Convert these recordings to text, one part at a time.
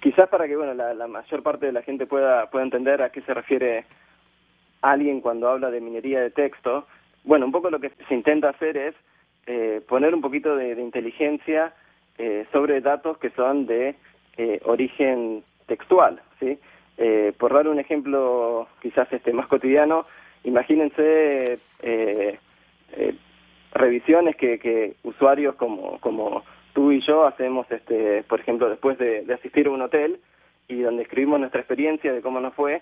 quizás para que bueno la, mayor parte de la gente pueda pueda entender a qué se refiere alguien cuando habla de minería de texto. Bueno un poco lo que se intenta hacer es eh, poner un poquito de, inteligencia eh, sobre datos que son de eh, origen textual sí por dar un ejemplo quizás este más cotidiano imagínense revisiones que, que usuarios como como tú y yo hacemos, este, por ejemplo, después de, asistir a un hotel y donde escribimos nuestra experiencia de cómo nos fue.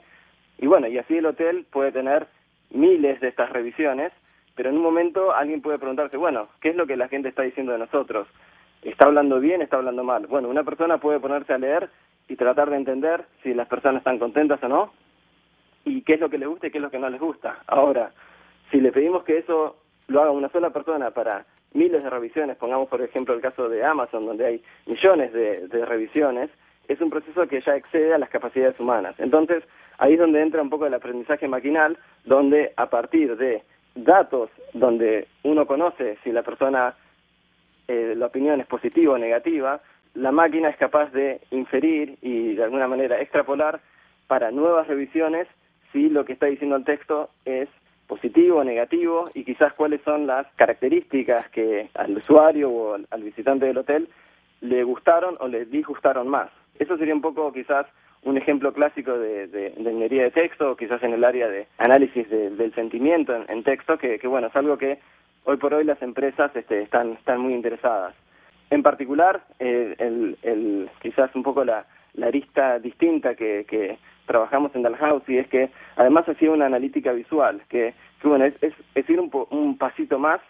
Y bueno, y así el hotel puede tener miles de estas revisiones, pero en un momento alguien puede preguntarse, bueno, ¿qué es lo que la gente está diciendo de nosotros? ¿Está hablando bien, está hablando mal? Bueno, una persona puede ponerse a leer y tratar de entender si las personas están contentas o no, y qué es lo que les gusta y qué es lo que no les gusta. Ahora, si le pedimos que eso lo haga una sola persona para miles de revisiones, pongamos por ejemplo el caso de Amazon, donde hay millones de, revisiones, es un proceso que ya excede a las capacidades humanas. Entonces, ahí es donde entra un poco el aprendizaje maquinal, donde a partir de datos donde uno conoce si la persona, eh, la opinión es positiva o negativa, la máquina es capaz de inferir y de alguna manera extrapolar para nuevas revisiones si lo que está diciendo el texto es positivo, negativo y quizás cuáles son las características que al usuario o al, visitante del hotel le gustaron o le disgustaron más. Eso sería un poco quizás un ejemplo clásico de, de, de de texto, quizás en el área de análisis del sentimiento en, texto, que, bueno, es algo que hoy por hoy las empresas este, están, están muy interesadas. En particular, eh, el, el, quizás un poco la, la arista distinta que, que trabajamos en Dalhouse y es que además hacía una analítica visual, que, bueno, es, es, ir un, un pasito más,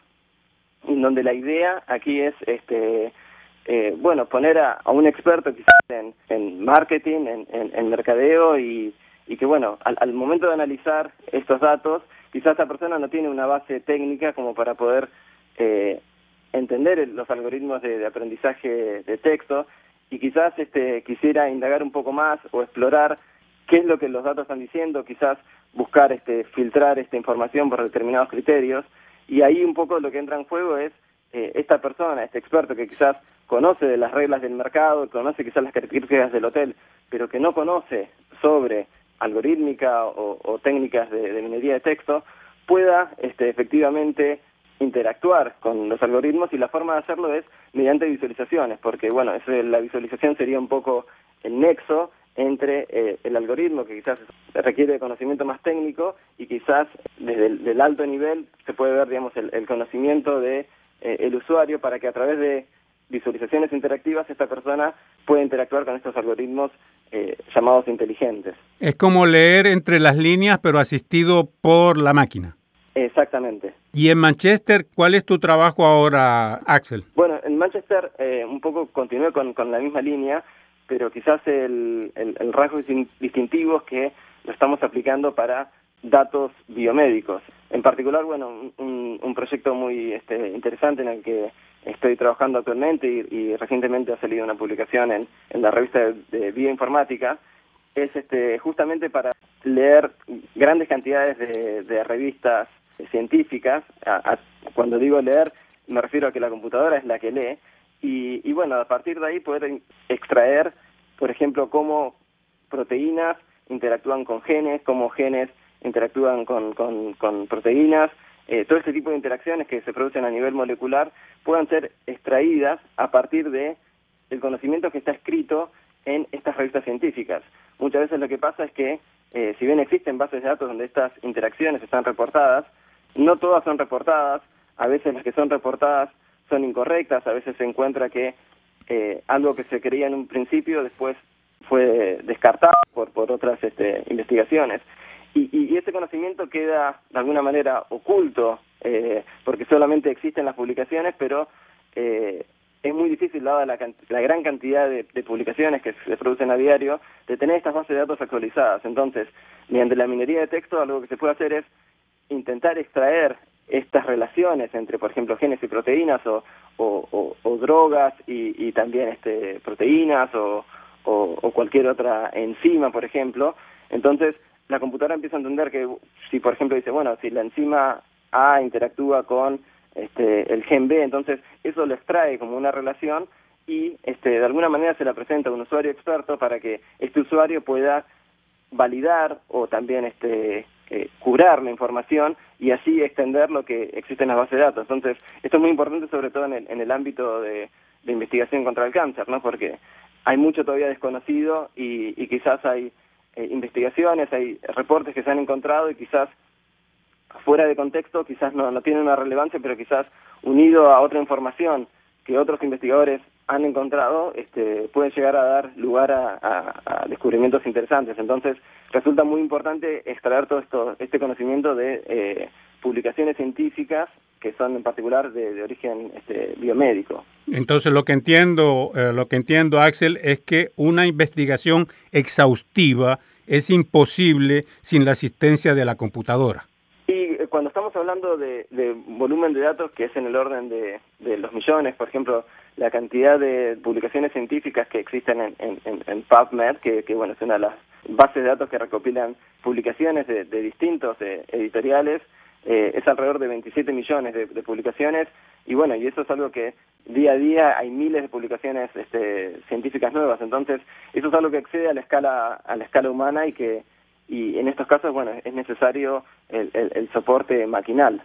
en donde la idea aquí es, este eh, bueno, poner a, un experto quizás en, en marketing, en, en, mercadeo y, y que, bueno, al, al momento de analizar estos datos, quizás esta persona no tiene una base técnica como para poder eh, entender los algoritmos de, de, aprendizaje de texto y quizás este, quisiera indagar un poco más o explorar qué es lo que los datos están diciendo, quizás buscar este, filtrar esta información por determinados criterios, y ahí un poco lo que entra en juego es eh, esta persona, este experto que quizás conoce de las reglas del mercado, conoce quizás las características del hotel, pero que no conoce sobre algorítmica o, técnicas de, minería de texto, pueda este, efectivamente interactuar con los algoritmos. Y la forma de hacerlo es mediante visualizaciones, porque bueno, la visualización sería un poco el nexo entre eh, el algoritmo que quizás requiere de conocimiento más técnico y quizás desde el alto nivel se puede ver digamos el, conocimiento de eh, el usuario para que a través de visualizaciones interactivas esta persona pueda interactuar con estos algoritmos eh, llamados inteligentes. Es como leer entre las líneas pero asistido por la máquina. Exactamente. ¿Y en Manchester cuál es tu trabajo ahora, Axel? Bueno, en Manchester un poco continué con, con la misma línea pero quizás el, el, rasgo distintivo es que lo estamos aplicando para datos biomédicos. En particular, bueno, un, un proyecto muy este, interesante en el que estoy trabajando actualmente y, recientemente ha salido una publicación en, en la revista de, bioinformática, es este, justamente para leer grandes cantidades de, de revistas científicas. cuando digo leer, me refiero a que la computadora es la que lee, y, bueno, a partir de ahí poder extraer, por ejemplo, cómo proteínas interactúan con genes, cómo genes interactúan con, con, proteínas, eh, todo este tipo de interacciones que se producen a nivel molecular puedan ser extraídas a partir de el conocimiento que está escrito en estas revistas científicas. Muchas veces lo que pasa es que, eh, si bien existen bases de datos donde estas interacciones están reportadas, no todas son reportadas, a veces las que son reportadas son incorrectas, a veces se encuentra que eh, algo que se creía en un principio después fue descartado por, por otras este, investigaciones. Y, y, ese conocimiento queda de alguna manera oculto, eh, porque solamente existen las publicaciones, pero eh, es muy difícil, dada la, la gran cantidad de, de, publicaciones que se producen a diario, de tener estas bases de datos actualizadas. Entonces, mediante la minería de texto, algo que se puede hacer es intentar extraer estas relaciones entre, por ejemplo, genes y proteínas o, o, drogas y, también este, proteínas o, o, cualquier otra enzima, por ejemplo. Entonces, la computadora empieza a entender que si, por ejemplo, dice, bueno, si la enzima A interactúa con este, el gen B, entonces eso lo extrae como una relación y este, de alguna manera se la presenta a un usuario experto para que este usuario pueda validar o también este, eh, curar la información y así extender lo que existe en las bases de datos. Entonces, esto es muy importante sobre todo en el, en el ámbito de, de investigación contra el cáncer, ¿no? Porque hay mucho todavía desconocido y, y quizás hay eh, investigaciones, hay reportes que se han encontrado y quizás fuera de contexto, quizás no, no tienen una relevancia, pero quizás unido a otra información que otros investigadores han encontrado, este, pueden llegar a dar lugar a, a, descubrimientos interesantes. Entonces, resulta muy importante extraer todo esto, este conocimiento de eh, publicaciones científicas que son en particular de, de origen este, biomédico. Entonces, lo que entiendo, eh, lo que entiendo, Axel, es que una investigación exhaustiva es imposible sin la asistencia de la computadora. Y eh, cuando estamos hablando de, de, volumen de datos, que es en el orden de, de, los millones, por ejemplo, la cantidad de publicaciones científicas que existen en, en, en PubMed, que, que, bueno es una de las bases de datos que recopilan publicaciones de, de distintos eh, editoriales, eh, es alrededor de 27 millones de, de, publicaciones y bueno, y eso es algo que día a día hay miles de publicaciones este, científicas nuevas, entonces eso es algo que excede a la escala a la escala humana y que y en estos casos bueno es necesario el, el soporte maquinal.